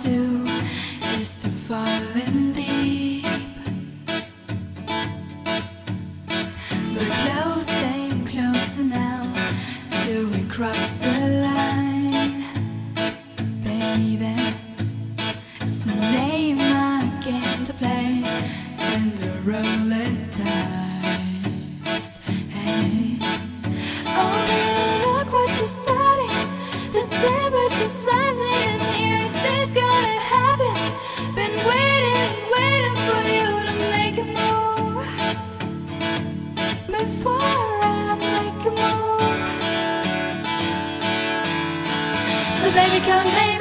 to do is to fall So, baby,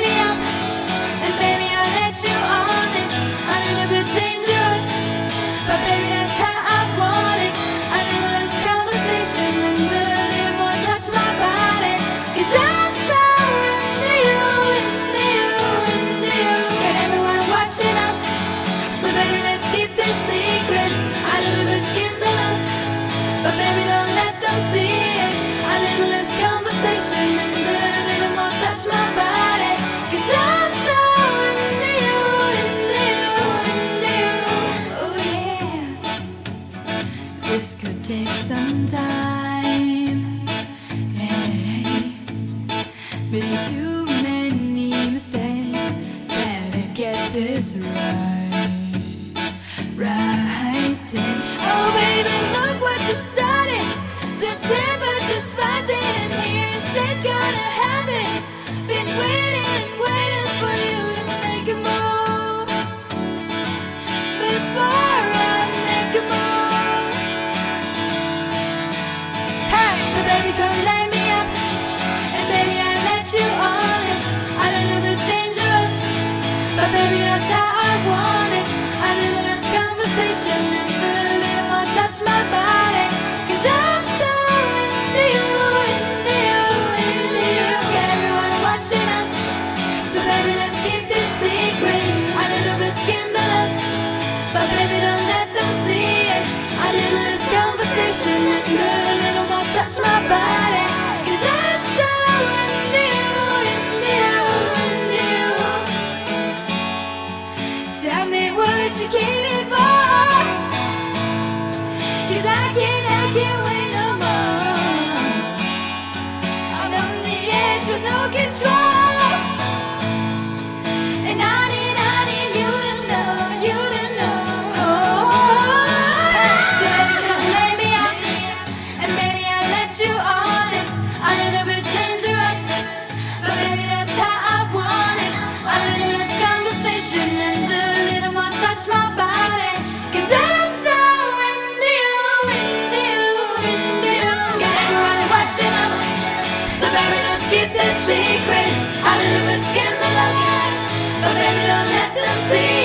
She came in. keep this secret. Our love is scandalous, but baby, don't let them see.